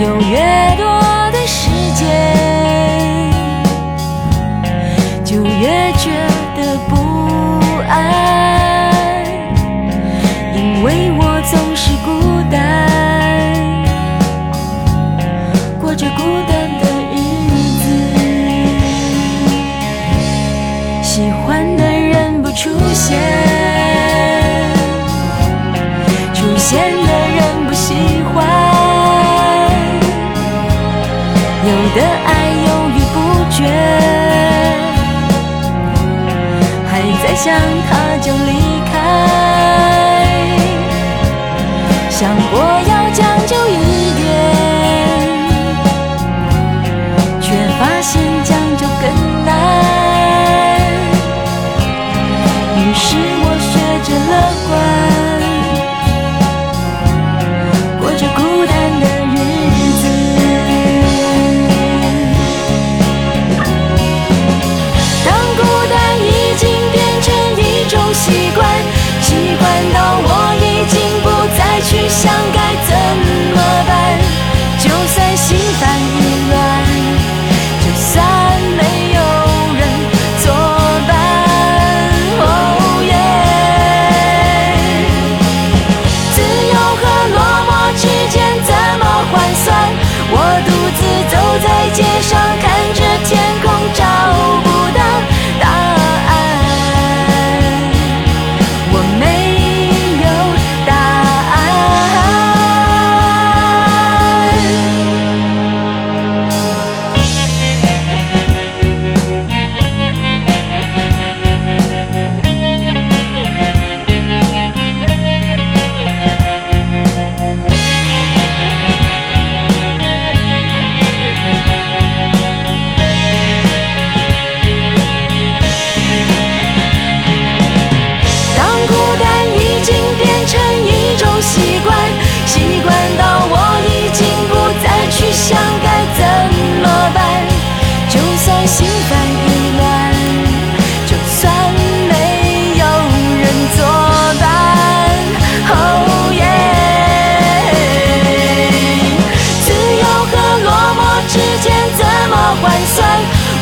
有越多的时间，就越觉得不安，因为我总是孤单，过着孤单的日子。喜欢的人不出现，出现的月还在想他就离开。想过要将就一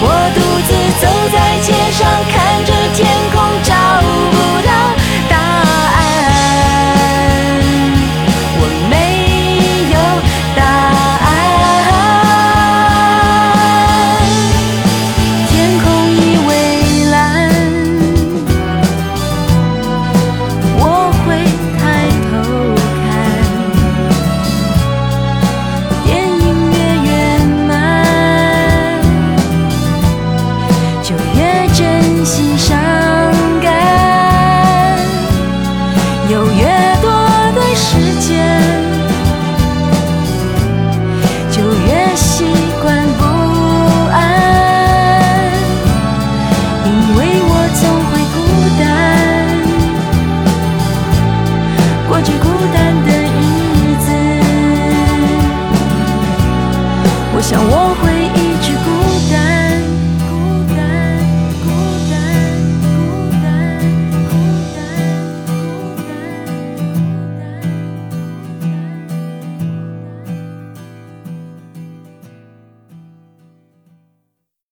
我独